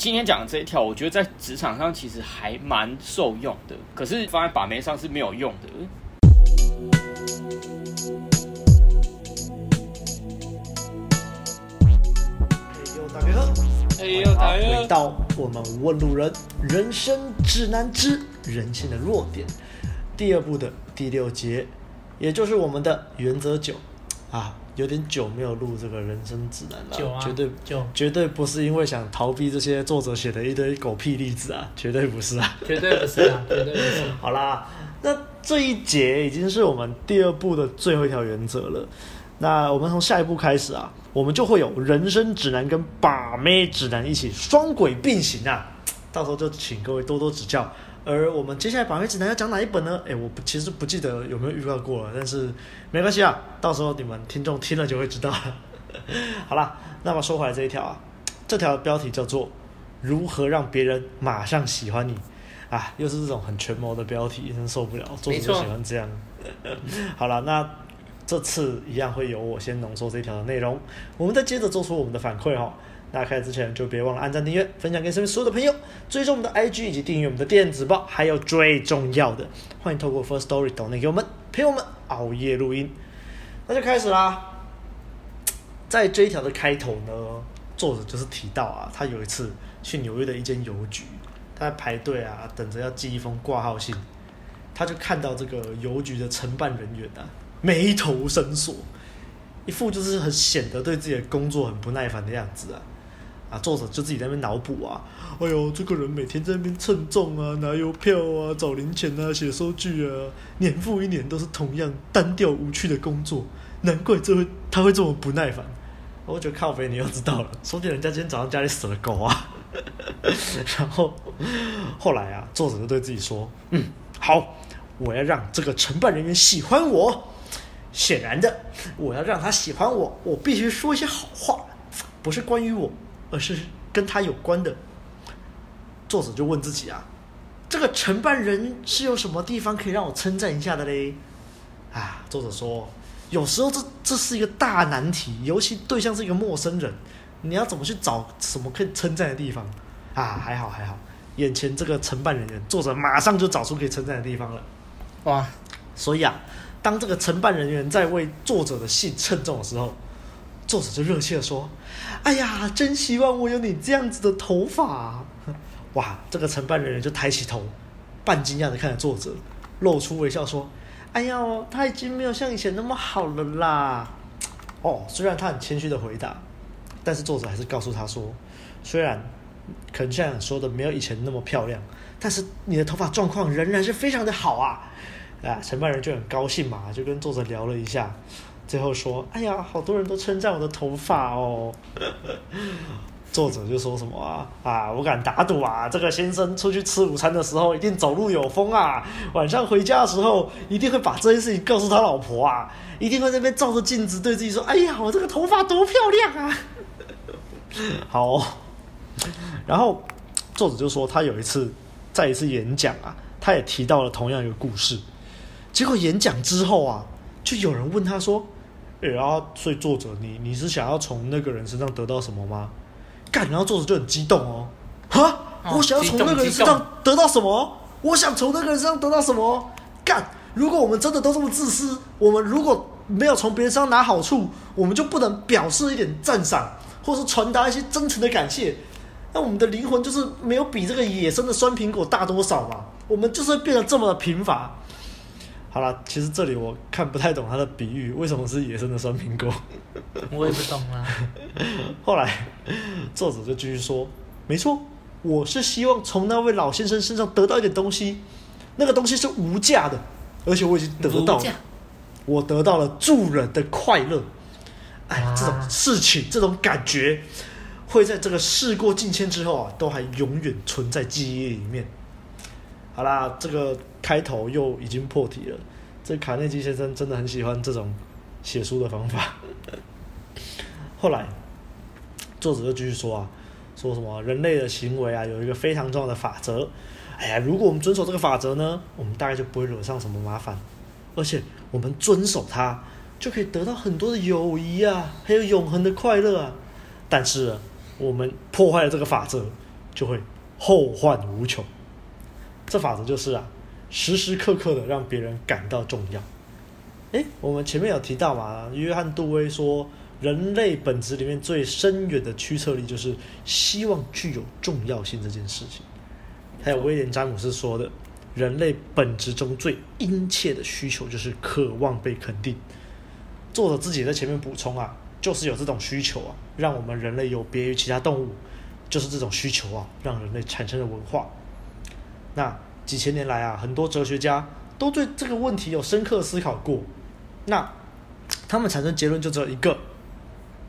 今天讲的这一条，我觉得在职场上其实还蛮受用的，可是放在把妹上是没有用的。嘿呦，大家好！嘿呦，大家好！回到我们问路人人生指南之人性的弱点第二部的第六节，也就是我们的原则九啊。有点久没有录这个人生指南了，啊、绝对就绝对不是因为想逃避这些作者写的一堆狗屁例子啊，绝对不是啊，绝对不是啊，绝对不是。好啦，那这一节已经是我们第二步的最后一条原则了。那我们从下一步开始啊，我们就会有人生指南跟把妹指南一起双轨并行啊，到时候就请各位多多指教。而我们接下来把妹指南要讲哪一本呢？哎，我其实不记得有没有预告过了，但是没关系啊，到时候你们听众听了就会知道了。好啦，那么说回来这一条啊，这条标题叫做“如何让别人马上喜欢你”，啊，又是这种很权谋的标题，真受不了，作者喜欢这样。好了，那这次一样会由我先浓缩这一条的内容，我们再接着做出我们的反馈哦。那开始之前就别忘了按赞、订阅、分享给身边所有的朋友，追踪我们的 IG 以及订阅我们的电子报，还有最重要的，欢迎透过 First Story 抖内给我们陪我们熬夜录音。那就开始啦。在这一条的开头呢，作者就是提到啊，他有一次去纽约的一间邮局，他在排队啊，等着要寄一封挂号信，他就看到这个邮局的承办人员啊，眉头深锁，一副就是很显得对自己的工作很不耐烦的样子啊。啊，作者就自己在那边脑补啊，哎呦，这个人每天在那边称重啊、拿邮票啊、找零钱啊、写收据啊，年复一年都是同样单调无趣的工作，难怪这会他会这么不耐烦。我觉得靠北，你又知道了，说不定人家今天早上家里死了狗啊。然后后来啊，作者就对自己说，嗯，好，我要让这个承办人员喜欢我。显然的，我要让他喜欢我，我必须说一些好话，不是关于我。而是跟他有关的，作者就问自己啊，这个承办人是有什么地方可以让我称赞一下的嘞？啊，作者说，有时候这这是一个大难题，尤其对象是一个陌生人，你要怎么去找什么可以称赞的地方？啊，还好还好，眼前这个承办人员，作者马上就找出可以称赞的地方了。哇，所以啊，当这个承办人员在为作者的信称重的时候。作者就热切的说：“哎呀，真希望我有你这样子的头发！”哇，这个承办人员就抬起头，半惊讶地看着作者，露出微笑说：“哎呀，他已经没有像以前那么好了啦。”哦，虽然他很谦虚的回答，但是作者还是告诉他说：“虽然可能像你说的没有以前那么漂亮，但是你的头发状况仍然是非常的好啊！”啊，承办人就很高兴嘛，就跟作者聊了一下。最后说：“哎呀，好多人都称赞我的头发哦。”作者就说什么啊啊，我敢打赌啊，这个先生出去吃午餐的时候一定走路有风啊，晚上回家的时候一定会把这件事情告诉他老婆啊，一定会在那边照着镜子对自己说：“哎呀，我这个头发多漂亮啊！” 好，然后作者就说他有一次在一次演讲啊，他也提到了同样一个故事，结果演讲之后啊，就有人问他说。哎呀，所以作者，你你是想要从那个人身上得到什么吗？干，然后作者就很激动哦，哈，我想要从那个人身上得到什么？我想从那个人身上得到什么？干，如果我们真的都这么自私，我们如果没有从别人身上拿好处，我们就不能表示一点赞赏，或是传达一些真诚的感谢，那我们的灵魂就是没有比这个野生的酸苹果大多少嘛？我们就是会变得这么的贫乏。好了，其实这里我看不太懂他的比喻，为什么是野生的酸苹果？我也不懂啊。后来作者就继续说：“没错，我是希望从那位老先生身上得到一点东西，那个东西是无价的，而且我已经得到了，我得到了助人的快乐。哎，这种事情，这种感觉，会在这个事过境迁之后啊，都还永远存在记忆里面。”好啦，这个开头又已经破题了。这卡内基先生真的很喜欢这种写书的方法。后来，作者就继续说啊，说什么人类的行为啊，有一个非常重要的法则。哎呀，如果我们遵守这个法则呢，我们大概就不会惹上什么麻烦。而且，我们遵守它，就可以得到很多的友谊啊，还有永恒的快乐啊。但是，我们破坏了这个法则，就会后患无穷。这法则就是啊，时时刻刻的让别人感到重要。诶，我们前面有提到嘛，约翰杜威说，人类本质里面最深远的驱策力就是希望具有重要性这件事情。还有威廉詹姆斯说的，人类本质中最殷切的需求就是渴望被肯定。作者自己在前面补充啊，就是有这种需求啊，让我们人类有别于其他动物，就是这种需求啊，让人类产生了文化。那几千年来啊，很多哲学家都对这个问题有深刻思考过。那他们产生结论就只有一个：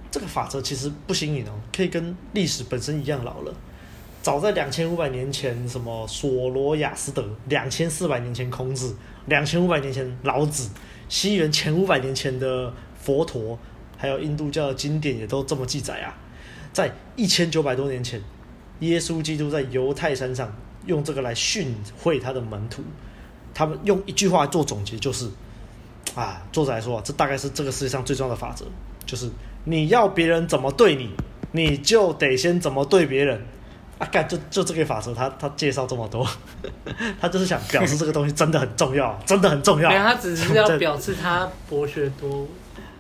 这个法则其实不新颖哦，可以跟历史本身一样老了。早在两千五百年前，什么索罗亚斯德；两千四百年前孔子；两千五百年前老子；西元前五百年前的佛陀，还有印度教的经典也都这么记载啊。在一千九百多年前，耶稣基督在犹太山上。用这个来训诲他的门徒，他们用一句话做总结，就是啊，作者来说，这大概是这个世界上最重要的法则，就是你要别人怎么对你，你就得先怎么对别人。啊，干，就就这个法则，他他介绍这么多，他就是想表示这个东西真的很重要，真的很重要。没有，他只是要表示他博学多。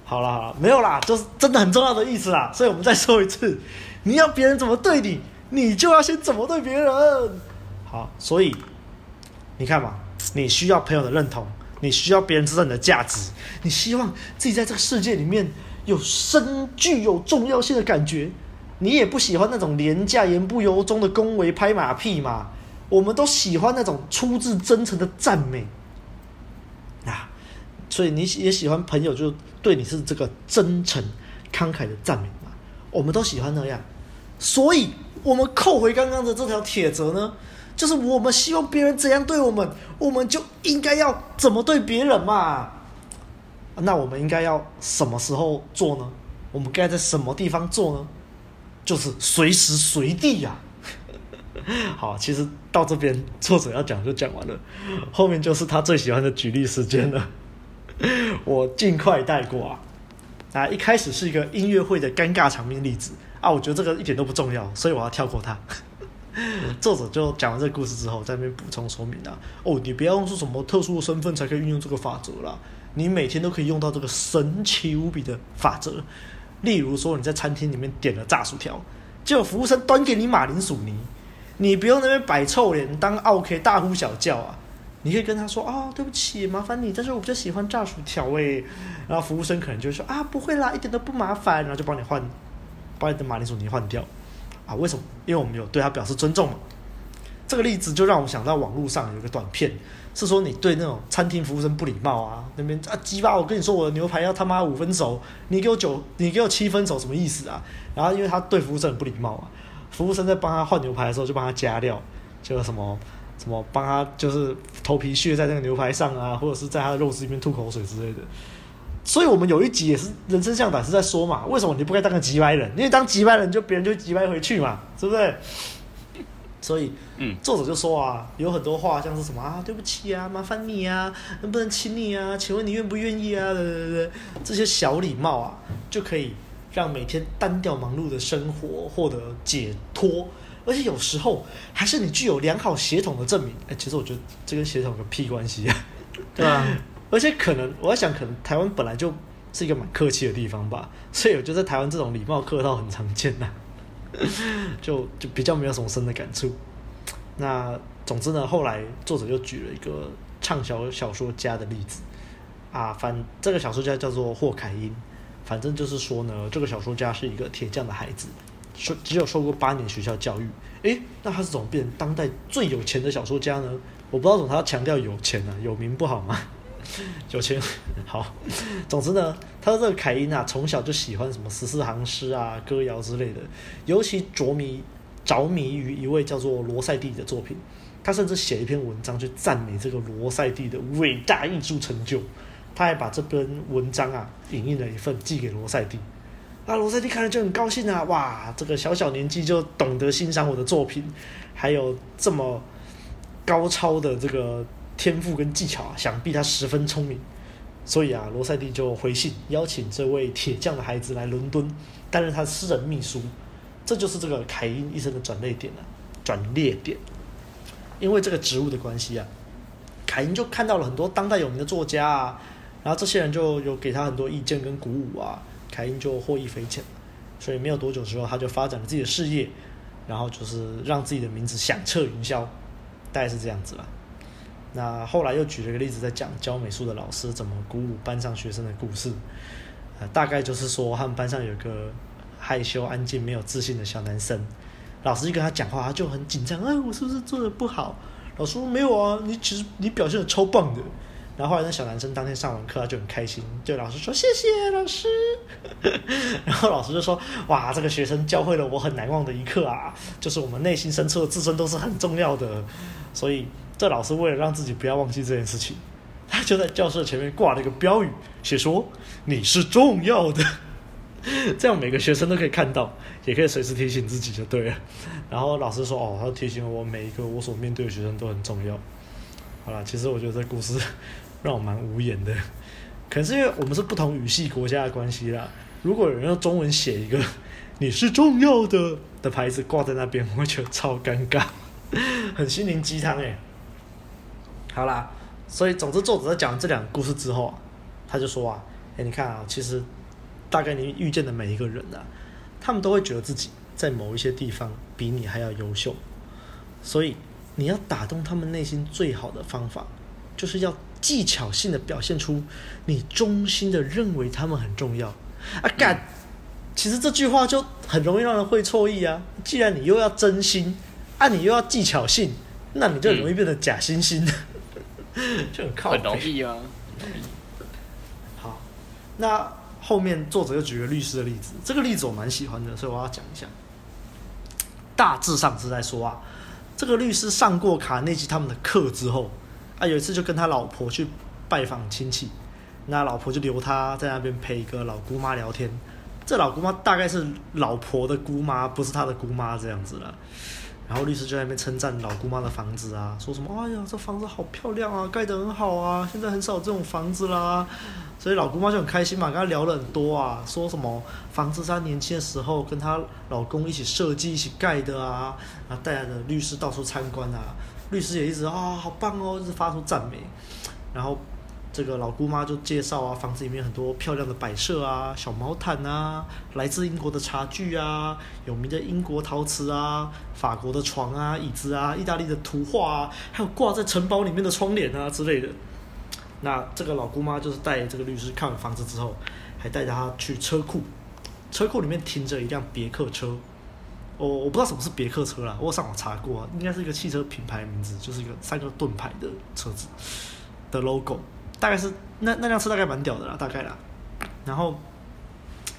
好了好了，没有啦，就是真的很重要的意思啦。所以我们再说一次，你要别人怎么对你，你就要先怎么对别人。好，所以你看嘛，你需要朋友的认同，你需要别人知道你的价值，你希望自己在这个世界里面有深具有重要性的感觉。你也不喜欢那种廉价言不由衷的恭维拍马屁嘛？我们都喜欢那种出自真诚的赞美啊！所以你也喜欢朋友就对你是这个真诚慷慨的赞美嘛？我们都喜欢那样，所以我们扣回刚刚的这条铁则呢？就是我们希望别人怎样对我们，我们就应该要怎么对别人嘛。那我们应该要什么时候做呢？我们该在什么地方做呢？就是随时随地呀。好，其实到这边作者要讲就讲完了，后面就是他最喜欢的举例时间了。我尽快带过啊。啊，一开始是一个音乐会的尴尬场面例子啊，我觉得这个一点都不重要，所以我要跳过它。作者就讲完这个故事之后，在那边补充说明啊，哦，你不要用出什么特殊的身份才可以运用这个法则啦，你每天都可以用到这个神奇无比的法则。例如说，你在餐厅里面点了炸薯条，结果服务生端给你马铃薯泥，你不用那边摆臭脸当奥客大呼小叫啊，你可以跟他说啊、哦，对不起，麻烦你，但是我比较喜欢炸薯条诶。然后服务生可能就说啊，不会啦，一点都不麻烦，然后就帮你换，把你的马铃薯泥换掉。啊，为什么？因为我们有对他表示尊重嘛。这个例子就让我想到网络上有一个短片，是说你对那种餐厅服务生不礼貌啊，那边啊鸡巴，我跟你说我的牛排要他妈五分熟，你给我九，你给我七分熟，什么意思啊？然后因为他对服务生很不礼貌啊，服务生在帮他换牛排的时候就帮他加料，就什么什么帮他就是头皮屑在那个牛排上啊，或者是在他的肉丝里面吐口水之类的。所以我们有一集也是人生向导是在说嘛，为什么你不该当个急歪人？因为当急歪人，就别人就急歪回去嘛，是不是？所以，嗯，作者就说啊，有很多话像是什么啊，对不起啊，麻烦你啊，能不能请你啊？请问你愿不愿意啊？对对对，这些小礼貌啊，就可以让每天单调忙碌的生活获得解脱，而且有时候还是你具有良好协同的证明。哎，其实我觉得这跟协同有个屁关系啊，对吧？而且可能，我在想，可能台湾本来就是一个蛮客气的地方吧，所以我觉得在台湾这种礼貌客套很常见呐、啊，就就比较没有什么深的感触。那总之呢，后来作者就举了一个畅销小说家的例子啊，反这个小说家叫做霍凯因，反正就是说呢，这个小说家是一个铁匠的孩子，说只有受过八年学校教育，诶，那他是怎么变成当代最有钱的小说家呢？我不知道怎么他要强调有钱、啊，有名不好吗？有钱好，总之呢，他的这个凯因啊，从小就喜欢什么十四行诗啊、歌谣之类的，尤其着迷着迷于一位叫做罗塞蒂的作品。他甚至写一篇文章去赞美这个罗塞蒂的伟大艺术成就。他还把这篇文章啊，影印了一份寄给罗塞蒂。啊，罗塞蒂看了就很高兴啊，哇，这个小小年纪就懂得欣赏我的作品，还有这么高超的这个。天赋跟技巧啊，想必他十分聪明，所以啊，罗塞蒂就回信邀请这位铁匠的孩子来伦敦担任他的私人秘书，这就是这个凯因一生的转捩点了。转捩点，因为这个职务的关系啊，凯因就看到了很多当代有名的作家啊，然后这些人就有给他很多意见跟鼓舞啊，凯因就获益匪浅，所以没有多久之后，他就发展了自己的事业，然后就是让自己的名字响彻云霄，大概是这样子吧。那后来又举了个例子，在讲教美术的老师怎么鼓舞班上学生的故事，呃，大概就是说他们班上有个害羞、安静、没有自信的小男生，老师一跟他讲话，他就很紧张，哎，我是不是做的不好？老师说没有啊，你其实你表现的超棒的。然后后来那小男生当天上完课，他就很开心，对老师说谢谢老师。然后老师就说，哇，这个学生教会了我很难忘的一课啊，就是我们内心深处的自尊都是很重要的，所以。这老师为了让自己不要忘记这件事情，他就在教室前面挂了一个标语，写说“你是重要的”，这样每个学生都可以看到，也可以随时提醒自己就对了。然后老师说：“哦，他提醒我每一个我所面对的学生都很重要。”好了，其实我觉得这故事 让我蛮无言的，可能是因为我们是不同语系国家的关系啦。如果有人用中文写一个“你是重要的”的牌子挂在那边，我会觉得超尴尬，很心灵鸡汤哎。好啦，所以总之作者在讲这两个故事之后啊，他就说啊，哎，你看啊，其实大概你遇见的每一个人啊，他们都会觉得自己在某一些地方比你还要优秀，所以你要打动他们内心最好的方法，就是要技巧性的表现出你衷心的认为他们很重要啊干，其实这句话就很容易让人会错意啊，既然你又要真心，啊你又要技巧性，那你就容易变得假惺惺的。就很靠北，很容易啊。好，那后面作者又举了律师的例子，这个例子我蛮喜欢的，所以我要讲一下。大致上是在说啊，这个律师上过卡内基他们的课之后，啊，有一次就跟他老婆去拜访亲戚，那老婆就留他在那边陪一个老姑妈聊天。这老姑妈大概是老婆的姑妈，不是他的姑妈这样子了。然后律师就在那边称赞老姑妈的房子啊，说什么哎呀，这房子好漂亮啊，盖得很好啊，现在很少这种房子啦。所以老姑妈就很开心嘛，跟她聊了很多啊，说什么房子是她年轻的时候跟她老公一起设计、一起盖的啊，然后带着律师到处参观啊，律师也一直啊、好棒哦，一直发出赞美，然后。这个老姑妈就介绍啊，房子里面很多漂亮的摆设啊，小毛毯啊，来自英国的茶具啊，有名的英国陶瓷啊，法国的床啊、椅子啊，意大利的图画啊，还有挂在城堡里面的窗帘啊之类的。那这个老姑妈就是带这个律师看完房子之后，还带着他去车库，车库里面停着一辆别克车。我我不知道什么是别克车啦，我上网查过，应该是一个汽车品牌名字，就是一个三个盾牌的车子的 logo。大概是那那辆车大概蛮屌的啦，大概啦。然后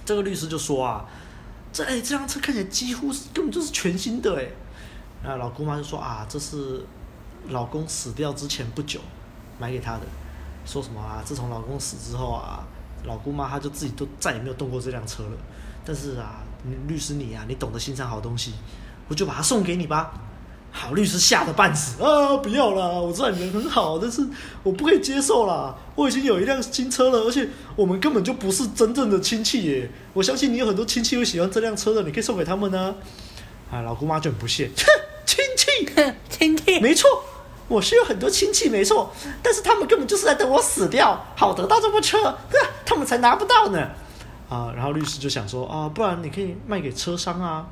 这个律师就说啊，这哎、这辆车看起来几乎是根本就是全新的哎。然后老姑妈就说啊，这是老公死掉之前不久买给她的。说什么啊？自从老公死之后啊，老姑妈她就自己都再也没有动过这辆车了。但是啊，律师你啊，你懂得欣赏好东西，我就把它送给你吧。好，律师吓得半死啊！不要啦，我知道你人很好，但是我不可以接受啦。我已经有一辆新车了，而且我们根本就不是真正的亲戚耶。我相信你有很多亲戚会喜欢这辆车的，你可以送给他们呢。啊，老姑妈就很不屑，哼，亲戚，亲戚，没错，我是有很多亲戚，没错，但是他们根本就是在等我死掉，好得到这部车，他们才拿不到呢。啊，然后律师就想说啊，不然你可以卖给车商啊。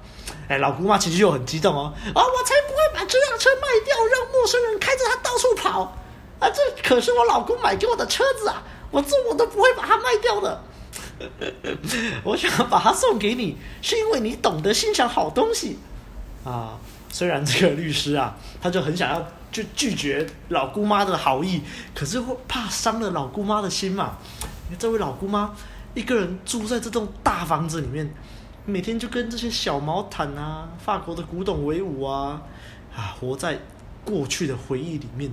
哎，老姑妈其实又很激动哦，啊，我才不会把这辆车卖掉，让陌生人开着它到处跑。啊，这可是我老公买给我的车子啊，我做我都不会把它卖掉的。我想把它送给你，是因为你懂得欣赏好东西。啊，虽然这个律师啊，他就很想要就拒绝老姑妈的好意，可是怕伤了老姑妈的心嘛。这位老姑妈。一个人住在这栋大房子里面，每天就跟这些小毛毯啊、法国的古董为伍啊，啊，活在过去的回忆里面。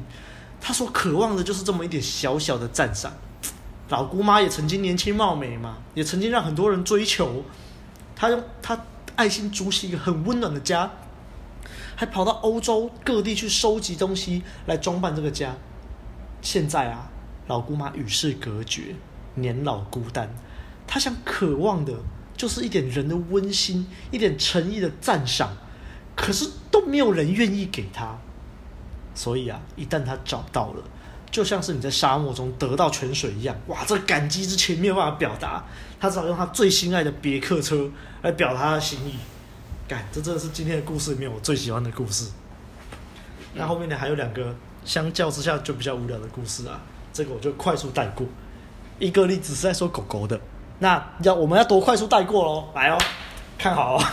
他所渴望的就是这么一点小小的赞赏。老姑妈也曾经年轻貌美嘛，也曾经让很多人追求。她用她爱心筑起一个很温暖的家，还跑到欧洲各地去收集东西来装扮这个家。现在啊，老姑妈与世隔绝，年老孤单。他想渴望的，就是一点人的温馨，一点诚意的赞赏，可是都没有人愿意给他。所以啊，一旦他找到了，就像是你在沙漠中得到泉水一样，哇，这感激之情没有办法表达，他只好用他最心爱的别克车来表达他的心意。干，这真的是今天的故事里面我最喜欢的故事。那后面呢，还有两个相较之下就比较无聊的故事啊，这个我就快速带过。一个例子是在说狗狗的，那要我们要多快速带过喽？来哦，看好哦。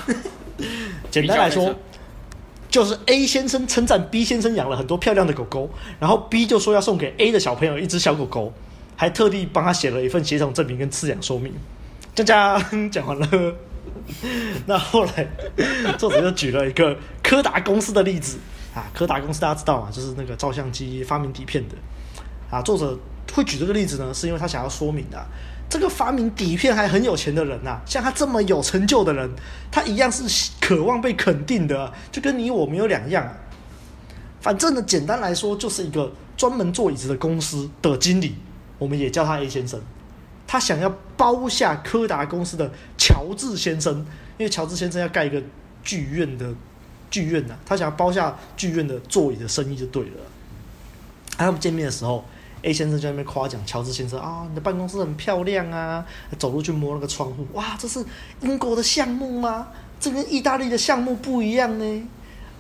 简单来说。就是 A 先生称赞 B 先生养了很多漂亮的狗狗，然后 B 就说要送给 A 的小朋友一只小狗狗，还特地帮他写了一份血统证明跟饲养说明。讲讲 讲完了，那后来作者又举了一个柯达公司的例子啊，柯达公司大家知道嘛，就是那个照相机发明底片的啊。作者会举这个例子呢，是因为他想要说明的啊。这个发明底片还很有钱的人呐、像他这么有成就的人，他一样是渴望被肯定的，就跟你我没有两样、啊。反正呢，简单来说，就是一个专门做椅子的公司的经理，我们也叫他 A 先生。他想要包下柯达公司的乔治先生，因为乔治先生要盖一个剧院的剧院呐、他想要包下剧院的座椅的生意就对了。他们见面的时候。A 先生就在那边夸奖乔治先生啊，你的办公室很漂亮啊，走路去摸那个窗户，哇，这是英国的项目吗？这跟意大利的项目不一样呢。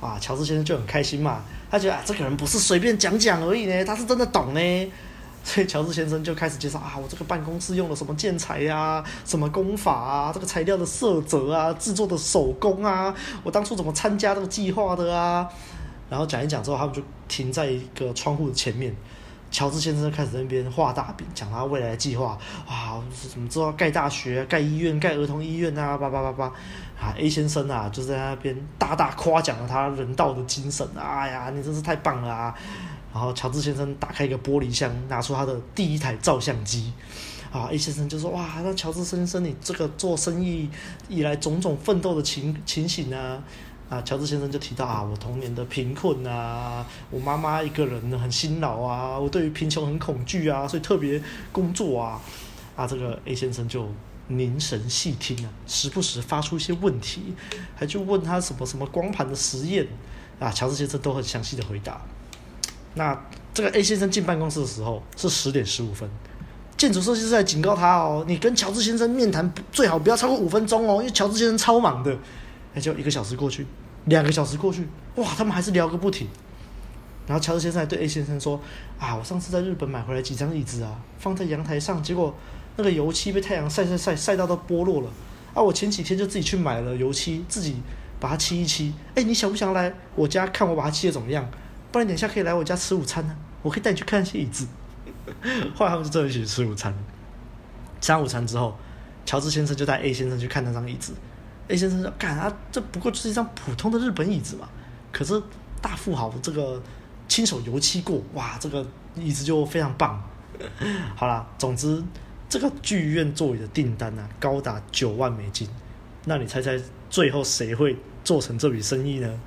啊，乔治先生就很开心嘛，他觉得啊，这个人不是随便讲讲而已呢，他是真的懂呢。所以乔治先生就开始介绍啊，我这个办公室用了什么建材呀，什么工法啊，这个材料的色泽啊，制作的手工啊，我当初怎么参加这个计划的啊。然后讲一讲之后，他们就停在一个窗户的前面。乔治先生开始在那边画大饼，讲他未来的计划。哇，什么之后盖大学、盖医院、盖儿童医院啊，叭叭叭叭。啊，A 先生啊，就在那边大大夸奖了他人道的精神。哎呀，你真是太棒了啊！然后乔治先生打开一个玻璃箱，拿出他的第一台照相机。啊，A 先生就说：哇，那乔治先生，你这个做生意以来种种奋斗的情情形啊。啊，乔治先生就提到啊，我童年的贫困啊，我妈妈一个人很辛劳啊，我对于贫穷很恐惧啊，所以特别工作啊。啊，这个 A 先生就凝神细听啊，时不时发出一些问题，还去问他什么什么光盘的实验啊，乔治先生都很详细的回答。那这个 A 先生进办公室的时候是十点十五分，建筑设计师在警告他哦，你跟乔治先生面谈最好不要超过五分钟哦，因为乔治先生超忙的。那就一个小时过去，两个小时过去，哇，他们还是聊个不停。然后乔治先生还对 A 先生说：“啊，我上次在日本买回来几张椅子啊，放在阳台上，结果那个油漆被太阳晒晒晒晒到都剥落了。啊，我前几天就自己去买了油漆，自己把它漆一漆。哎，你想不想来我家看我把它漆的怎么样？不然等下可以来我家吃午餐呢，我可以带你去看一些椅子。”后来他们就真的一起吃午餐。吃完午餐之后，乔治先生就带 A 先生去看那张椅子。A 先生说：“干啊，这不过就是一张普通的日本椅子嘛。可是大富豪这个亲手油漆过，哇，这个椅子就非常棒。好啦，总之这个剧院座椅的订单啊，高达九万美金。那你猜猜最后谁会做成这笔生意呢？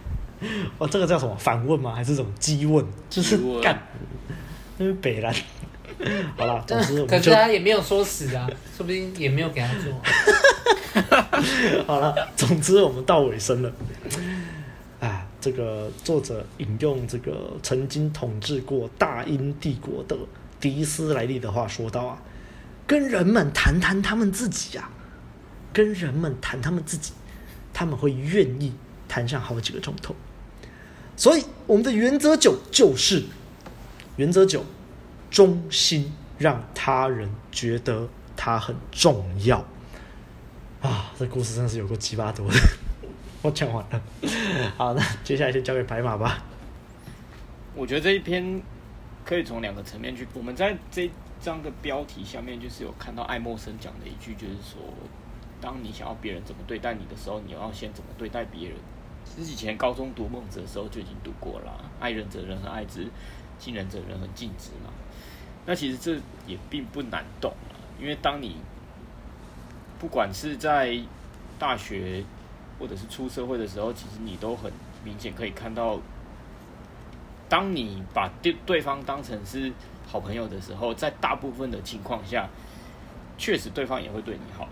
哇，这个叫什么反问吗？还是什么激问？就是干，那是北兰。好了，总之我们就，可是他也没有说死啊，说不定也没有给他做。”好了，总之我们到尾声了。啊，这个作者引用这个曾经统治过大英帝国的迪斯莱利的话说道啊，跟人们谈谈他们自己啊，跟人们谈他们自己，他们会愿意谈上好几个钟头。所以我们的原则九就是原则九，忠心让他人觉得他很重要。啊，这故事真是有够鸡巴多的，我讲完了。好，那接下来就交给白马吧。我觉得这一篇可以从两个层面去。我们在这张的标题下面，就是有看到爱默生讲的一句，就是说，当你想要别人怎么对待你的时候，你要先怎么对待别人。其实以前高中读孟子的时候就已经读过了，爱人者人恒爱之，敬人者人恒敬之嘛。那其实这也并不难懂啊，因为当你不管是在大学或者是出社会的时候，其实你都很明显可以看到，当你把对对方当成是好朋友的时候，在大部分的情况下，确实对方也会对你好。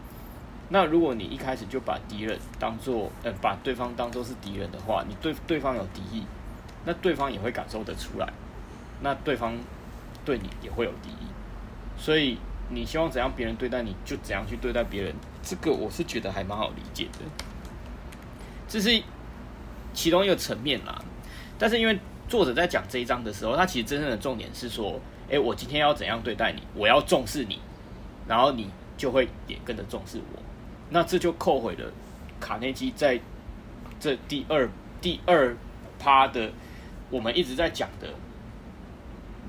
那如果你一开始就把敌人当做呃把对方当做是敌人的话，你对对方有敌意，那对方也会感受得出来，那对方对你也会有敌意，所以你希望怎样别人对待你，就怎样去对待别人。这个我是觉得还蛮好理解的，这是其中一个层面啦。但是因为作者在讲这一章的时候，他其实真正的重点是说，诶，我今天要怎样对待你，我要重视你，然后你就会也跟着重视我。那这就扣回了卡内基在这第二第二趴的，我们一直在讲的，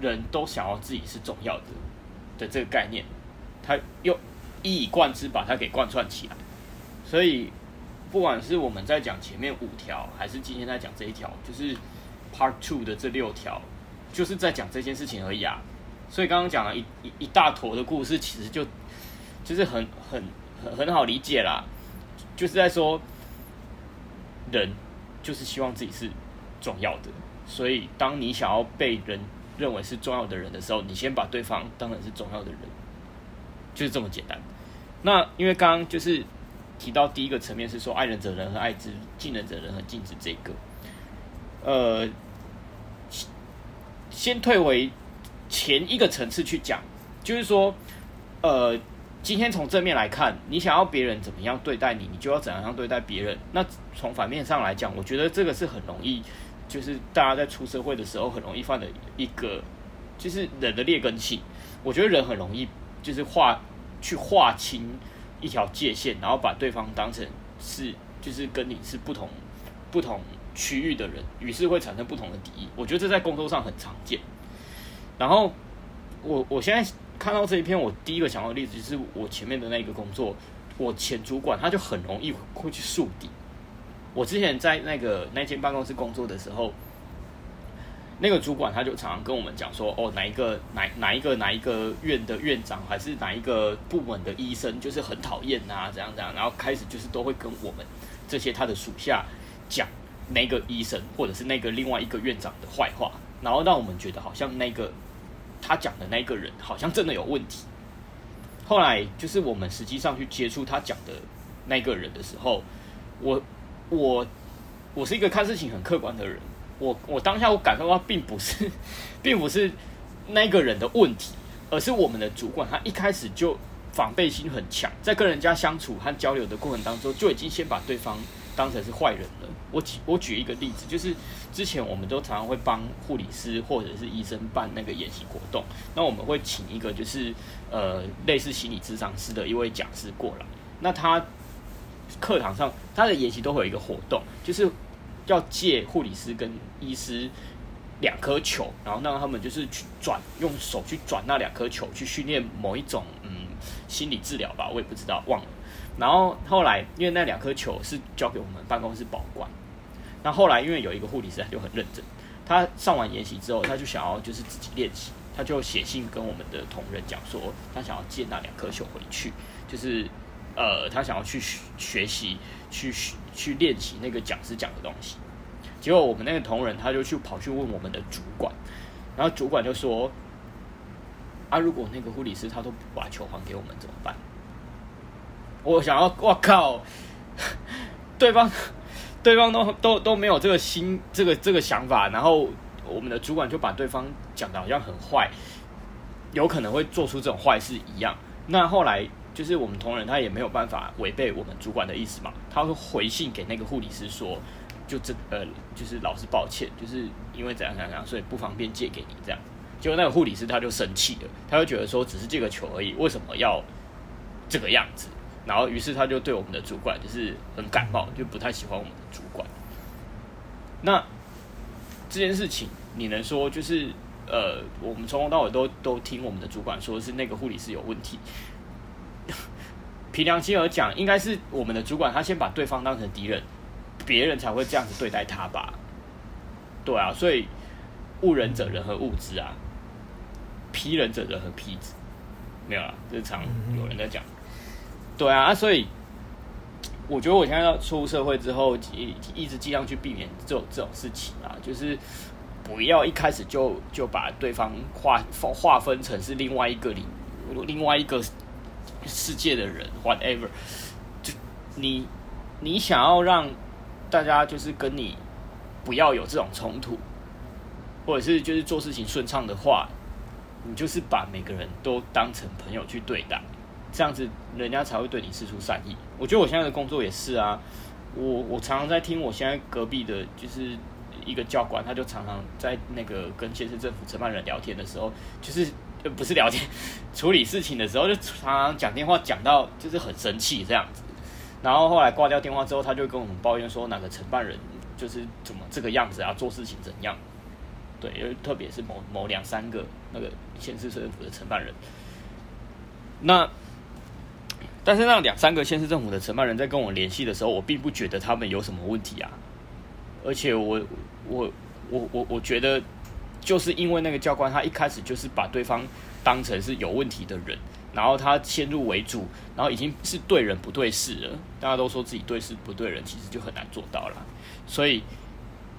人都想要自己是重要的的这个概念，他又一以贯之把它给贯穿起来。所以不管是我们在讲前面五条，还是今天在讲这一条，就是 Part Two 的这六条，就是在讲这件事情而已啊。所以刚刚讲了一一一大坨的故事，其实就就是很很。很很好理解啦，就是在说，人就是希望自己是重要的，所以当你想要被人认为是重要的人的时候，你先把对方当成是重要的人，就是这么简单。那因为刚刚就是提到第一个层面是说，爱人者人和爱之，敬人者人和敬之这个，呃，先退为前一个层次去讲，就是说，呃。今天从正面来看，你想要别人怎么样对待你，你就要怎样对待别人。那从反面上来讲，我觉得这个是很容易，就是大家在出社会的时候很容易犯的一个，就是人的劣根性。我觉得人很容易就是划去划清一条界限，然后把对方当成是就是跟你是不同不同区域的人，于是会产生不同的敌意。我觉得这在工作上很常见。然后我我现在。看到这一篇，我第一个想到的例子就是我前面的那个工作，我前主管他就很容易会去树敌。我之前在那个那间办公室工作的时候，那个主管他就常常跟我们讲说，哦，哪一个哪哪一个哪一个院的院长，还是哪一个部门的医生，就是很讨厌啊，怎样怎样，然后开始就是都会跟我们这些他的属下讲那个医生或者是那个另外一个院长的坏话，然后让我们觉得好像那个。他讲的那个人好像真的有问题。后来就是我们实际上去接触他讲的那个人的时候，我我我是一个看事情很客观的人。我我当下我感受到并不是并不是那个人的问题，而是我们的主管他一开始就防备心很强，在跟人家相处和交流的过程当中，就已经先把对方当成是坏人了。我举我举一个例子，就是之前我们都常常会帮护理师或者是医生办那个演习活动，那我们会请一个就是呃类似心理咨商师的一位讲师过来，那他课堂上他的研习都会有一个活动，就是要借护理师跟医师两颗球，然后让他们就是去转用手去转那两颗球，去训练某一种嗯心理治疗吧，我也不知道忘了。然后后来，因为那两颗球是交给我们办公室保管。那后来，因为有一个护理师他就很认真，他上完研习之后，他就想要就是自己练习，他就写信跟我们的同仁讲说，他想要借那两颗球回去，就是呃，他想要去学习，去去练习那个讲师讲的东西。结果我们那个同仁他就去跑去问我们的主管，然后主管就说：“啊，如果那个护理师他都不把球还给我们怎么办？”我想要，我靠，对方，对方都都都没有这个心，这个这个想法，然后我们的主管就把对方讲的好像很坏，有可能会做出这种坏事一样。那后来就是我们同仁他也没有办法违背我们主管的意思嘛，他会回信给那个护理师说，就这呃，就是老实抱歉，就是因为怎样怎样怎样，所以不方便借给你这样。结果那个护理师他就生气了，他就觉得说只是借个球而已，为什么要这个样子？然后，于是他就对我们的主管就是很感冒，就不太喜欢我们的主管。那这件事情，你能说就是呃，我们从头到尾都都听我们的主管说是那个护理师有问题。凭良心而讲，应该是我们的主管他先把对方当成敌人，别人才会这样子对待他吧？对啊，所以误人者人和误之啊？批人者人和批之？没有啊，日常有人在讲。对啊，所以我觉得我现在要出社会之后，一一直尽量去避免这种这种事情啊，就是不要一开始就就把对方划划分成是另外一个里另外一个世界的人，whatever，就你你想要让大家就是跟你不要有这种冲突，或者是就是做事情顺畅的话，你就是把每个人都当成朋友去对待，这样子人家才会对你施出善意。我觉得我现在的工作也是啊，我我常常在听我现在隔壁的，就是一个教官，他就常常在那个跟建设政府承办人聊天的时候，就是就不是聊天，处理事情的时候，就常常讲电话讲到就是很生气这样子。然后后来挂掉电话之后，他就跟我们抱怨说，哪个承办人就是怎么这个样子啊，做事情怎样？对，因为特别是某某两三个那个县市政府的承办人，那但是那两三个县市政府的承办人在跟我联系的时候，我并不觉得他们有什么问题啊，而且我我我我我觉得就是因为那个教官他一开始就是把对方当成是有问题的人。然后他先入为主，然后已经是对人不对事了。大家都说自己对事不对人，其实就很难做到了。所以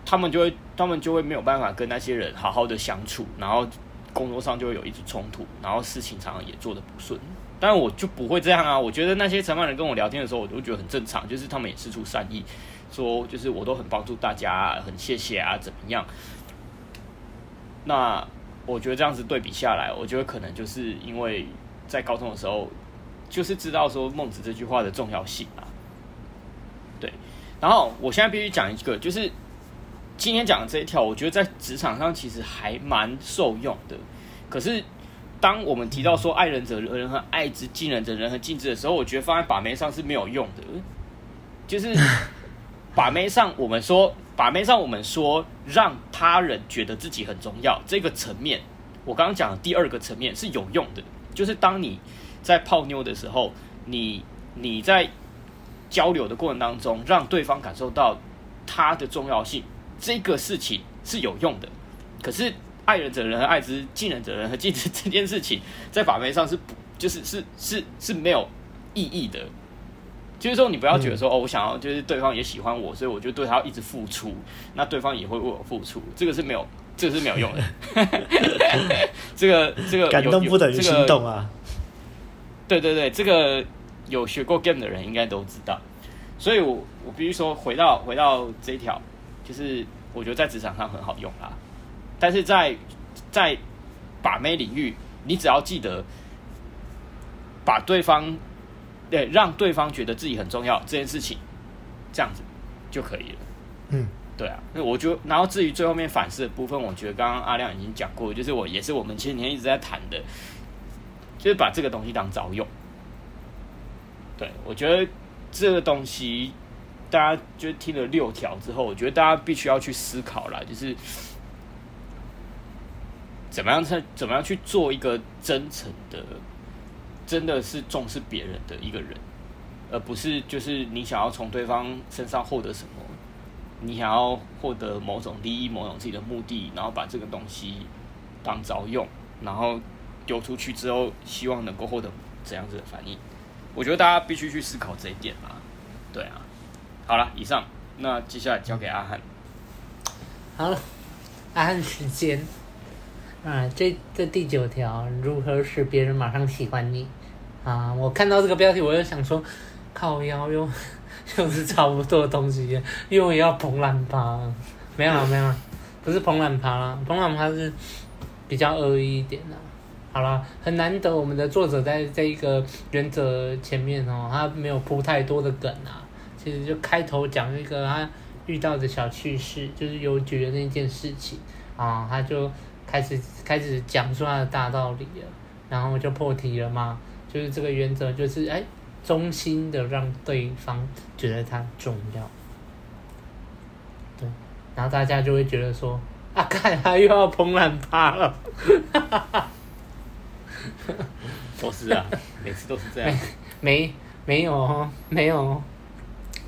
他们就会，他们就会没有办法跟那些人好好的相处，然后工作上就会有一直冲突，然后事情常常也做得不顺。但我就不会这样啊！我觉得那些承办人跟我聊天的时候，我都觉得很正常，就是他们也释出善意，说就是我都很帮助大家，很谢谢啊，怎么样？那我觉得这样子对比下来，我觉得可能就是因为。在高中的时候，就是知道说孟子这句话的重要性啊。对，然后我现在必须讲一个，就是今天讲的这一条，我觉得在职场上其实还蛮受用的。可是，当我们提到说爱人者人和爱之，敬人者人和敬之的时候，我觉得放在把妹上是没有用的。就是 把妹上，我们说法面上，我们说让他人觉得自己很重要，这个层面，我刚刚讲的第二个层面是有用的。就是当你在泡妞的时候，你你在交流的过程当中，让对方感受到他的重要性，这个事情是有用的。可是爱人者人爱之，敬人者人和敬之这件事情，在法面上是不就是是是是没有意义的。就是说，你不要觉得说、嗯、哦，我想要就是对方也喜欢我，所以我就对他一直付出，那对方也会为我付出，这个是没有。这个是没有用的，这个这个感动不等于心动啊！对对对，这个有学过 game 的人应该都知道。所以我我必须说，回到回到这一条，就是我觉得在职场上很好用啦。但是在在把妹领域，你只要记得把对方对让对方觉得自己很重要这件事情，这样子就可以了。嗯。对啊，那我就然后至于最后面反思的部分，我觉得刚刚阿亮已经讲过，就是我也是我们前几天一直在谈的，就是把这个东西当早用。对，我觉得这个东西大家就听了六条之后，我觉得大家必须要去思考啦，就是怎么样才怎么样去做一个真诚的，真的是重视别人的一个人，而不是就是你想要从对方身上获得什么。你想要获得某种利益、某种自己的目的，然后把这个东西当招用，然后丢出去之后，希望能够获得怎样子的反应？我觉得大家必须去思考这一点嘛。对啊，好了，以上，那接下来交给阿汉。好了，阿汉时间。啊，这这第九条，如何使别人马上喜欢你？啊，我看到这个标题，我就想说，靠腰哟。就 是差不多的东西，因为也要蓬懒趴，没有了没有了，不是蓬懒趴啦，蓬懒趴是比较恶意一点的。好啦，很难得我们的作者在这一个原则前面哦，他没有铺太多的梗啊，其实就开头讲一个他遇到的小趣事，就是邮局的那件事情啊，他就开始开始讲出他的大道理了，然后就破题了嘛，就是这个原则就是哎。衷心的让对方觉得他重要，对，然后大家就会觉得说，啊，看他又要捧懒趴了，哈哈哈，都是啊，每次都是这样，没没有哦，没有哦，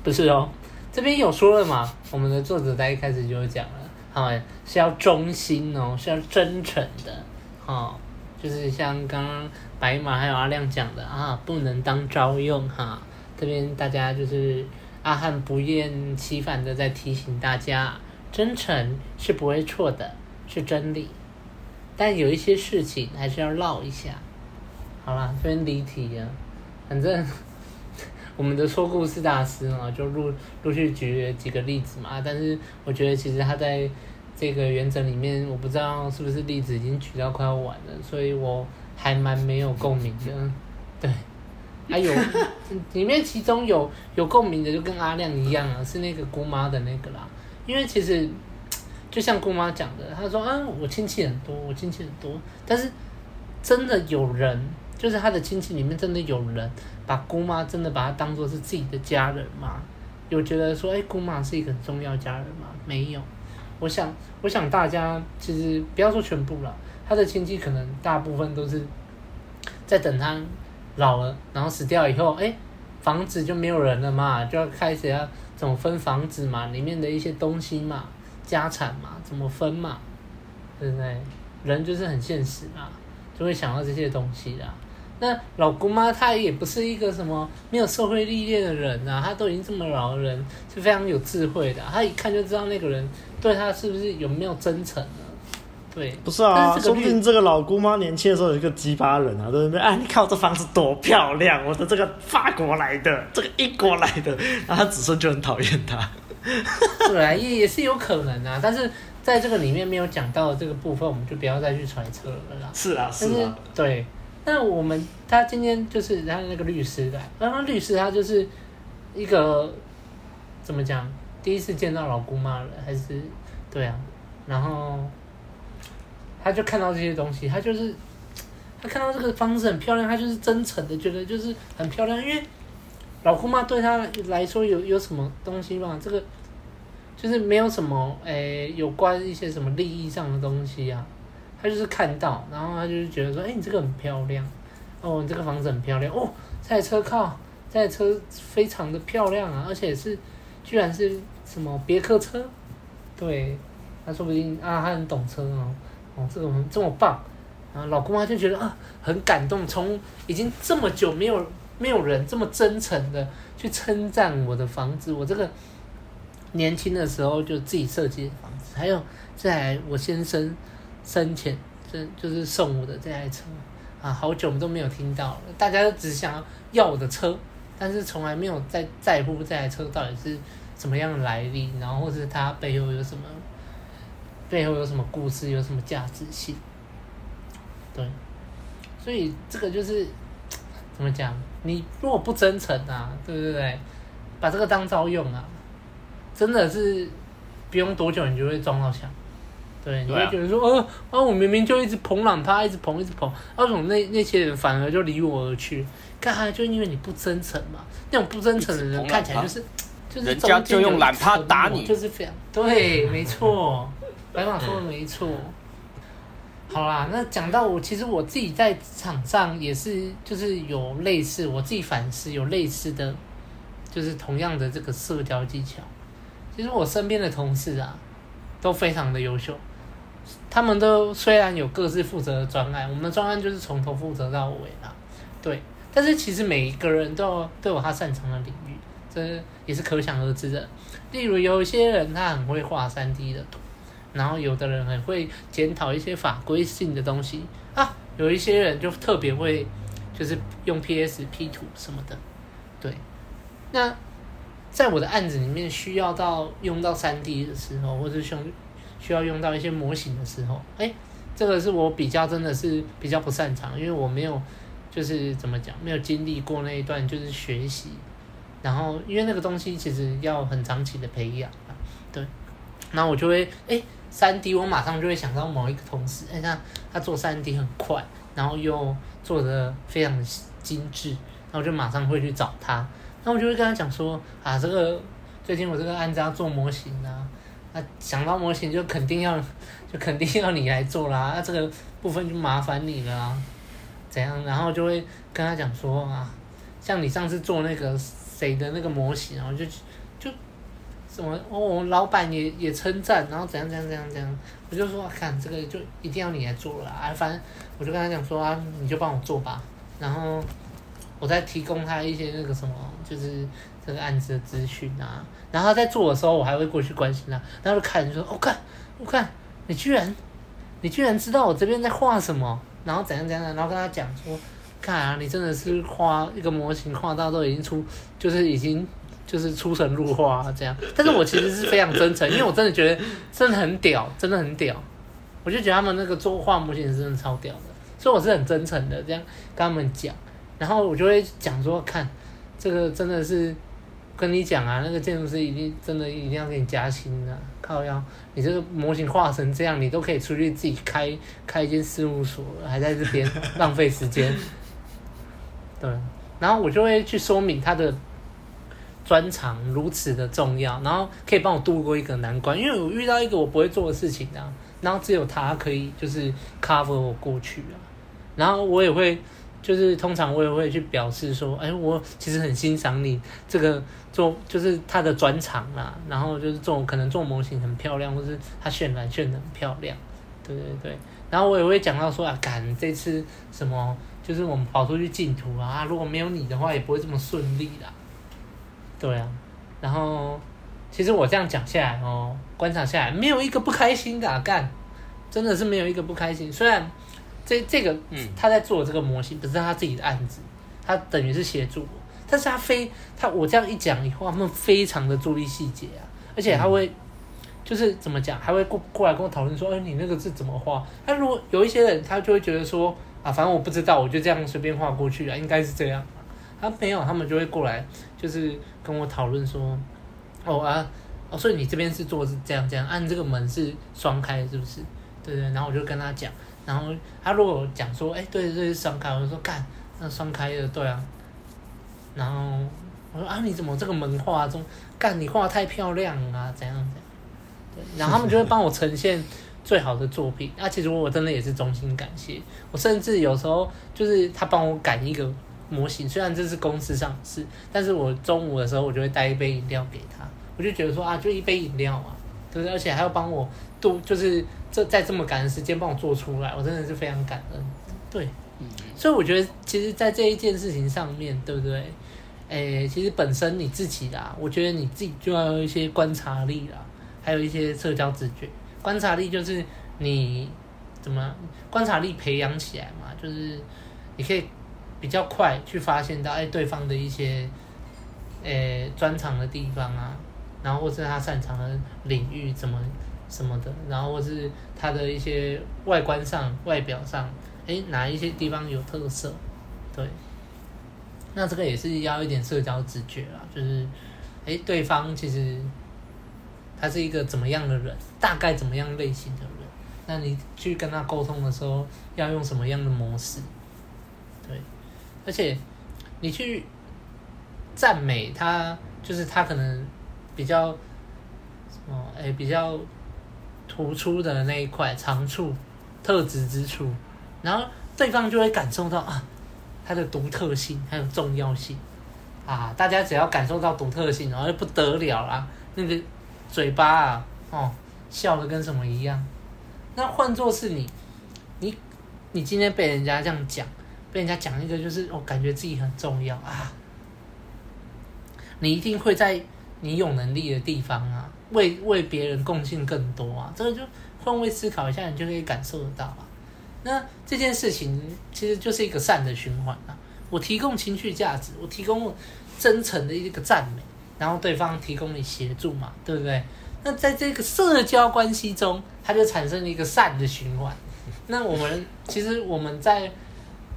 不是哦，这边有说了嘛，我们的作者在一开始就讲了，好，是要忠心哦，是要真诚的，好。就是像刚刚白马还有阿亮讲的啊，不能当招用哈。这边大家就是阿汉不厌其烦的在提醒大家，真诚是不会错的，是真理。但有一些事情还是要唠一下。好啦，这边离题了。反正我们的说故事大师啊，就陆陆续举了几个例子嘛。但是我觉得其实他在这个原则里面，我不知道是不是例子已经举到快要完了，所以我还蛮没有共鸣的。对，还有 里面其中有有共鸣的，就跟阿亮一样啊，是那个姑妈的那个啦。因为其实就像姑妈讲的，她说啊，我亲戚很多，我亲戚很多，但是真的有人。就是她的亲戚里面真的有人把姑妈真的把她当做是自己的家人吗？有觉得说，哎、欸，姑妈是一个很重要家人吗？没有。我想，我想大家其实不要说全部了，他的亲戚可能大部分都是在等他老了，然后死掉以后，哎、房子就没有人了嘛，就要开始要怎么分房子嘛，里面的一些东西嘛，家产嘛，怎么分嘛，对不对？人就是很现实嘛，就会想到这些东西啦。那老姑妈她也不是一个什么没有社会历练的人呐、啊，她都已经这么老的人，是非常有智慧的、啊。她一看就知道那个人对她是不是有没有真诚呢？对，不是啊，是说不定这个老姑妈年轻的时候有一个鸡巴人啊，对不对？哎，你看我这房子多漂亮，我的这个法国来的，这个英国来的，然后她子孙就很讨厌她。对啊，也也是有可能啊，但是在这个里面没有讲到的这个部分，我们就不要再去揣测了啦。是啊，是啊，对。那我们他今天就是他那个律师的，刚刚律师他就是一个怎么讲？第一次见到老姑妈了，还是对啊？然后他就看到这些东西，他就是他看到这个房子很漂亮，他就是真诚的觉得就是很漂亮，因为老姑妈对他来说有有什么东西吗？这个就是没有什么诶、有关一些什么利益上的东西啊。他就是看到，然后他就是觉得说，哎、你这个很漂亮，哦，你这个房子很漂亮，哦，这台车靠，这台车非常的漂亮啊，而且是，居然是什么别克车，对，他说不定啊，他很懂车哦，哦，这个我们这么棒，然后老公妈就觉得啊，很感动，从已经这么久没有没有人这么真诚的去称赞我的房子，我这个年轻的时候就自己设计的房子，还有这台我先生。生前就就是送我的这台车啊，好久我们都没有听到了。大家都只想要要我的车，但是从来没有在在乎这台车到底是什么样的来历，然后或是它背后有什么，背后有什么故事，有什么价值性。对，所以这个就是怎么讲？你如果不真诚啊，对不对？把这个当招用啊，真的是不用多久，你就会撞到墙。对，你会觉得说，呃，啊，我明明就一直捧揽他，一直捧，一直捧，那种那那些人反而就离我而去？干哈？就因为你不真诚嘛。那种不真诚的人看起来就是，就是人家就用懒他打你，就是这样。对，没错，白马说的没错。好啦，那讲到我，其实我自己在场上也是，就是有类似，我自己反思有类似的，就是同样的这个社交技巧。其实我身边的同事啊，都非常的优秀。他们都虽然有各自负责的专案，我们的专案就是从头负责到尾啦，对。但是其实每一个人都都有他擅长的领域，这也是可想而知的。例如有一些人他很会画 3D 的图，然后有的人很会检讨一些法规性的东西啊，有一些人就特别会就是用 PS P 图什么的，对。那在我的案子里面需要到用到 3D 的时候，或者是用。需要用到一些模型的时候，哎，这个是我比较真的是比较不擅长，因为我没有，就是怎么讲，没有经历过那一段就是学习，然后因为那个东西其实要很长期的培养，对，然后我就会，哎，三 D 我马上就会想到某一个同事，哎，他他做三 D 很快，然后又做得非常的精致，然后我就马上会去找他，那我就会跟他讲说，啊，这个最近我这个案子要做模型啊。那想到模型就肯定要，就肯定要你来做啦。那这个部分就麻烦你了，怎样？然后就会跟他讲说啊，像你上次做那个谁的那个模型，然后就就什么哦，我老板也也称赞，然后怎样怎样怎样怎样，我就说看这个就一定要你来做了啊。反正我就跟他讲说啊，你就帮我做吧，然后我再提供他一些那个什么，就是。这个案子的资讯啊，然后他在做的时候，我还会过去关心他，然后就看就说：“我、哦、看，我看，你居然，你居然知道我这边在画什么，然后怎样怎样，然后跟他讲说，看啊，你真的是画一个模型画到都已经出，就是已经就是出神入化这样。但是我其实是非常真诚，因为我真的觉得真的很屌，真的很屌。我就觉得他们那个做画模型是真的超屌的，所以我是很真诚的这样跟他们讲，然后我就会讲说，看这个真的是跟你讲啊，那个建筑师一定真的一定要给你加薪的，靠腰，你这个模型画成这样，你都可以出去自己开开一间事务所了，还在这边浪费时间。对，然后我就会去说明他的专长如此的重要，然后可以帮我度过一个难关，因为我遇到一个我不会做的事情啊。然后只有他可以就是 cover 我过去啊，然后我也会就是通常我也会去表示说，哎，我其实很欣赏你这个做就是他的专长啦，然后就是做可能做模型很漂亮，或是他渲染渲染很漂亮，对对对。然后我也会讲到说啊，干这次什么就是我们跑出去竞图啊，如果没有你的话，也不会这么顺利啦。对啊，然后。其实我这样讲下来哦，观察下来，没有一个不开心的啊，干，真的是没有一个不开心。虽然这这个，嗯，他在做这个模型，不是他自己的案子，他等于是协助我，但是他非他我这样一讲以后，他们非常的注意细节啊，而且他会，嗯、就是怎么讲，还会过过来跟我讨论说，哎，你那个字怎么画？他如果有一些人，他就会觉得说，啊，反正我不知道，我就这样随便画过去啊，应该是这样。他没有，他们就会过来，就是跟我讨论说。哦啊，哦，所以你这边是做是这样这样，按、啊、这个门是双开是不是？对对，然后我就跟他讲，然后他如果讲说，哎，对对对，是双开，我就说干，那双开的对啊。然后我说啊，你怎么这个门画中，干你画太漂亮啊，怎样怎样？对，然后他们就会帮我呈现最好的作品。啊，其实我真的也是衷心感谢，我甚至有时候就是他帮我赶一个。模型虽然这是公司上的事，但是我中午的时候我就会带一杯饮料给他，我就觉得说啊，就一杯饮料嘛，对不对？而且还要帮我都就是这在这么赶的时间帮我做出来，我真的是非常感恩。对，所以我觉得其实，在这一件事情上面，对不对？诶，其实本身你自己啦，我觉得你自己就要有一些观察力啦，还有一些社交直觉。观察力就是你怎么观察力培养起来嘛，就是你可以。比较快去发现到哎，对方的一些，诶专长的地方啊，然后或是他擅长的领域怎么什么的，然后或是他的一些外观上、外表上，哎哪一些地方有特色，对，那这个也是要一点社交直觉啦，就是哎对方其实他是一个怎么样的人，大概怎么样类型的人，那你去跟他沟通的时候要用什么样的模式，对。而且，你去赞美他，就是他可能比较什么，哎，比较突出的那一块长处、特质之处，然后对方就会感受到啊，它的独特性还有重要性啊！大家只要感受到独特性，然后就不得了啦，那个嘴巴啊，哦，笑的跟什么一样。那换作是你，你，你今天被人家这样讲。被人家讲一个，就是我感觉自己很重要啊！你一定会在你有能力的地方啊，为为别人贡献更多啊！这个就换位思考一下，你就可以感受得到啊。那这件事情其实就是一个善的循环啊！我提供情绪价值，我提供真诚的一个赞美，然后对方提供你协助嘛，对不对？那在这个社交关系中，它就产生了一个善的循环。那我们其实我们在。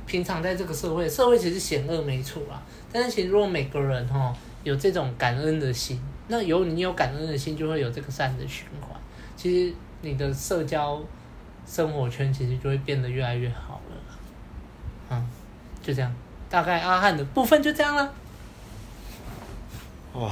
平常在这个社会，社会其实险恶没错啦。但是其实如果每个人哈有这种感恩的心，那有你有感恩的心，就会有这个善的循环。其实你的社交生活圈其实就会变得越来越好了。嗯，就这样，大概阿汉的部分就这样了。哇，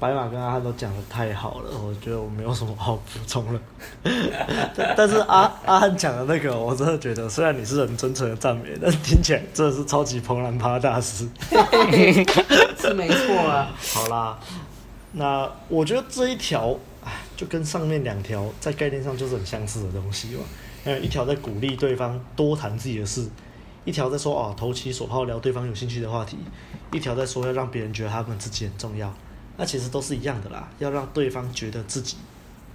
白马跟阿汉都讲的太好了，我觉得我没有什么好补充了。但但是阿阿汉讲的那个，我真的觉得，虽然你是很真诚的赞美，但听起来真的是超级蓬兰趴大师。是没错啊。好啦，那我觉得这一条，就跟上面两条在概念上就是很相似的东西嘛。有，一条在鼓励对方多谈自己的事，一条在说哦，投其所好聊对方有兴趣的话题。一条在说要让别人觉得他们自己很重要，那其实都是一样的啦。要让对方觉得自己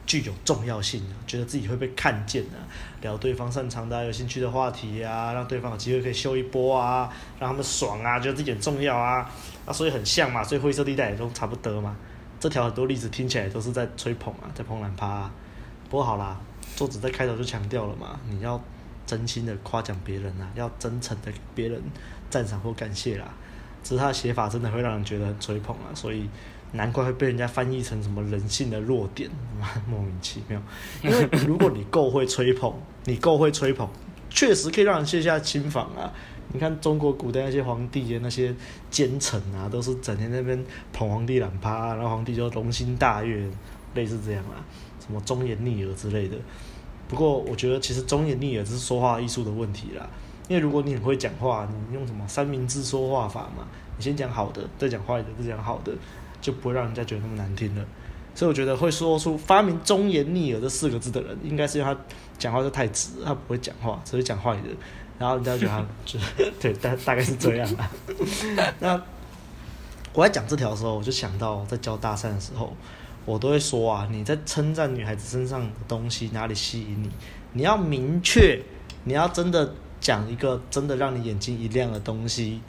具有重要性，觉得自己会被看见啊，聊对方擅长的、有兴趣的话题啊，让对方有机会可以秀一波啊，让他们爽啊，觉得自己很重要啊，啊，所以很像嘛，所以灰色地带也都差不多嘛。这条很多例子听起来都是在吹捧啊，在捧懒趴啊。不过好啦，作者在开头就强调了嘛，你要真心的夸奖别人啊，要真诚的给别人赞赏或感谢啦。只是他的写法真的会让人觉得很吹捧啊，所以。难怪会被人家翻译成什么人性的弱点，莫名其妙。因为如果你够会吹捧，你够会吹捧，确实可以让人卸下心防啊。你看中国古代那些皇帝的那些奸臣啊，都是整天在那边捧皇帝懒趴，然后皇帝就龙心大悦，类似这样啊，什么忠言逆耳之类的。不过我觉得其实忠言逆耳是说话艺术的问题啦。因为如果你很会讲话，你用什么三明治说话法嘛？你先讲好的，再讲坏的，再讲好的。就不会让人家觉得那么难听了，所以我觉得会说出发明“忠言逆耳”这四个字的人，应该是因为他讲话就太直，他不会讲话，只会讲坏的，然后人家觉得他就 对，大大概是这样啊。那我在讲这条的时候，我就想到在教大三的时候，我都会说啊，你在称赞女孩子身上的东西哪里吸引你，你要明确，你要真的讲一个真的让你眼睛一亮的东西。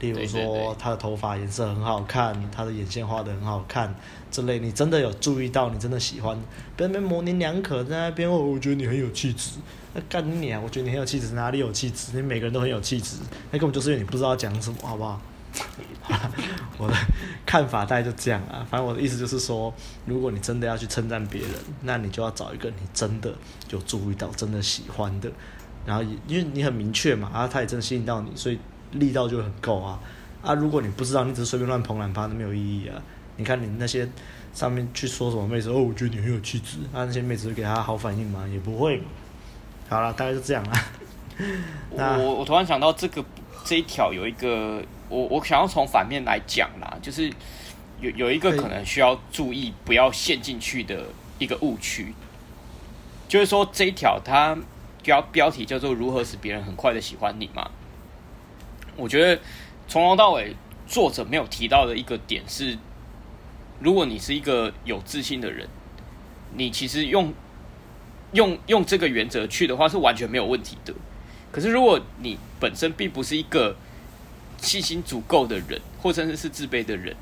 例如说，她的头发颜色很好看，她的眼线画的很好看，之类，你真的有注意到，你真的喜欢，别那边模棱两可，在那边哦，我觉得你很有气质，那干你啊！我觉得你很有气质，哪里有气质？你每个人都很有气质，那根本就是因为你不知道讲什么，好不好？我的看法大概就这样啊，反正我的意思就是说，如果你真的要去称赞别人，那你就要找一个你真的有注意到、真的喜欢的，然后因为你很明确嘛，啊他也真的吸引到你，所以。力道就很够啊啊！如果你不知道，你只是随便乱捧懒趴，那没有意义啊。你看你那些上面去说什么妹子哦，我觉得你很有气质，啊，那些妹子会给他好反应吗？也不会。好了，大概就这样啦。我我突然想到这个这一条有一个，我我想要从反面来讲啦，就是有有一个可能需要注意不要陷进去的一个误区，就是说这一条它标标题叫做如何使别人很快的喜欢你嘛。我觉得从头到尾，作者没有提到的一个点是，如果你是一个有自信的人，你其实用用用这个原则去的话是完全没有问题的。可是如果你本身并不是一个信心足够的人，或者是自卑的人，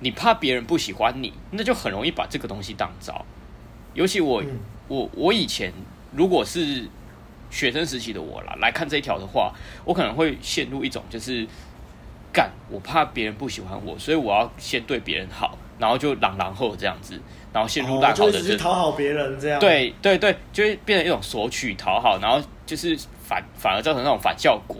你怕别人不喜欢你，那就很容易把这个东西当招。尤其我我我以前如果是。学生时期的我啦，来看这一条的话，我可能会陷入一种就是干，我怕别人不喜欢我，所以我要先对别人好，然后就朗朗后这样子，然后陷入大好的就讨好别人这样，对对对，就会变成一种索取讨好，然后就是反反而造成那种反效果。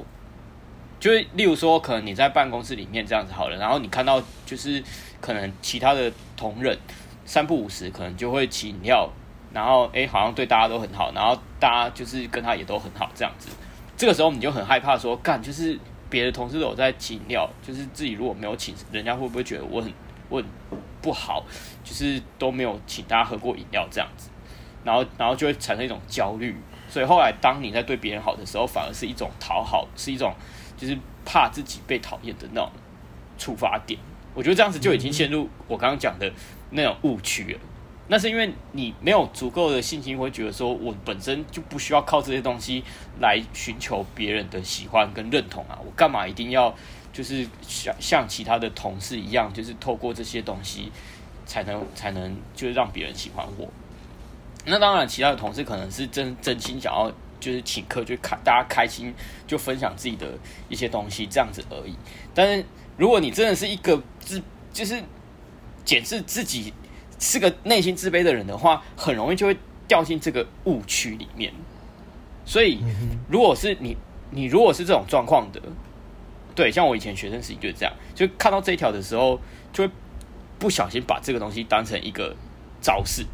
就是例如说，可能你在办公室里面这样子好了，然后你看到就是可能其他的同仁三不五时可能就会请饮料。然后，哎，好像对大家都很好，然后大家就是跟他也都很好，这样子。这个时候你就很害怕说，干，就是别的同事都有在请饮料，就是自己如果没有请，人家会不会觉得我很我很不好？就是都没有请大家喝过饮料这样子，然后然后就会产生一种焦虑。所以后来，当你在对别人好的时候，反而是一种讨好，是一种就是怕自己被讨厌的那种触发点。我觉得这样子就已经陷入我刚刚讲的那种误区了。那是因为你没有足够的信心，会觉得说我本身就不需要靠这些东西来寻求别人的喜欢跟认同啊！我干嘛一定要就是像像其他的同事一样，就是透过这些东西才能才能就是让别人喜欢我？那当然，其他的同事可能是真真心想要就是请客，就开大家开心，就分享自己的一些东西这样子而已。但是如果你真的是一个自就是检视自己。是个内心自卑的人的话，很容易就会掉进这个误区里面。所以，如果是你，你如果是这种状况的，对，像我以前学生时期就是这样，就看到这一条的时候，就会不小心把这个东西当成一个招式，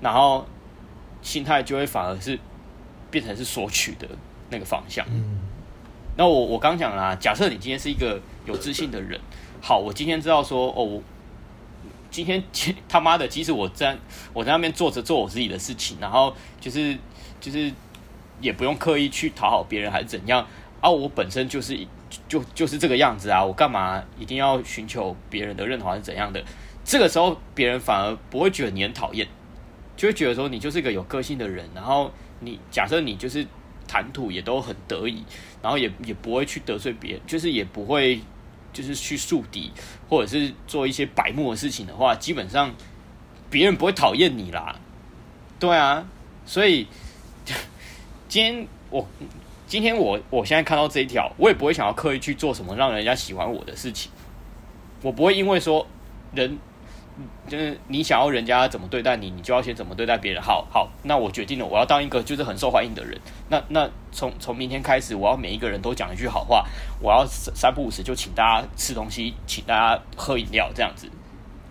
然后心态就会反而是变成是索取的那个方向。那我我刚讲啦，假设你今天是一个有自信的人，好，我今天知道说哦。今天 他妈的，即使我在我在那边坐着做我自己的事情，然后就是就是也不用刻意去讨好别人还是怎样啊，我本身就是就就是这个样子啊，我干嘛一定要寻求别人的认同还是怎样的？这个时候别人反而不会觉得你很讨厌，就会觉得说你就是一个有个性的人，然后你假设你就是谈吐也都很得意，然后也也不会去得罪别人，就是也不会就是去树敌，或者是做一些白目的事情的话，基本上别人不会讨厌你啦。对啊，所以 今天我今天我我现在看到这一条，我也不会想要刻意去做什么让人家喜欢我的事情，我不会因为说人。就是你想要人家怎么对待你，你就要先怎么对待别人。好好，那我决定了，我要当一个就是很受欢迎的人。那那从从明天开始，我要每一个人都讲一句好话。我要三不五时就请大家吃东西，请大家喝饮料，这样子。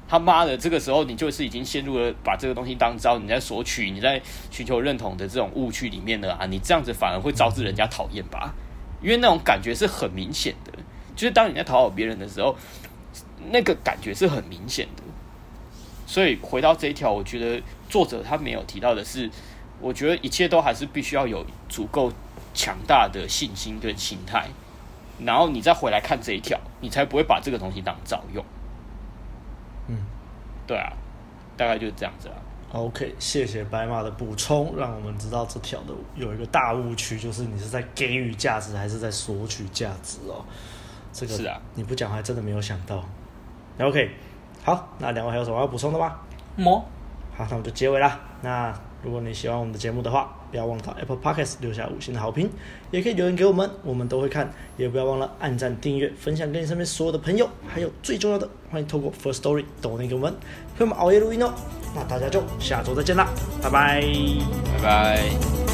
他妈的，这个时候你就是已经陷入了把这个东西当招，你在索取，你在寻求认同的这种误区里面了啊！你这样子反而会招致人家讨厌吧？因为那种感觉是很明显的，就是当你在讨好别人的时候，那个感觉是很明显的。所以回到这一条，我觉得作者他没有提到的是，我觉得一切都还是必须要有足够强大的信心跟心态，然后你再回来看这一条，你才不会把这个东西当招用。嗯，对啊，大概就是这样子啊。OK，谢谢白马的补充，让我们知道这条的有一个大误区，就是你是在给予价值还是在索取价值哦。这个是啊，你不讲还真的没有想到。OK。好，那两位还有什么要补充的吗？么？好，那我们就结尾啦。那如果你喜欢我们的节目的话，不要忘了到 Apple Podcast 留下五星的好评，也可以留言给我们，我们都会看。也不要忘了按赞、订阅、分享给你身边所有的朋友。还有最重要的，欢迎透过 First Story 抖内给我们，陪我们熬夜录音哦。那大家就下周再见啦，拜拜，拜拜，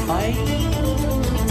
拜。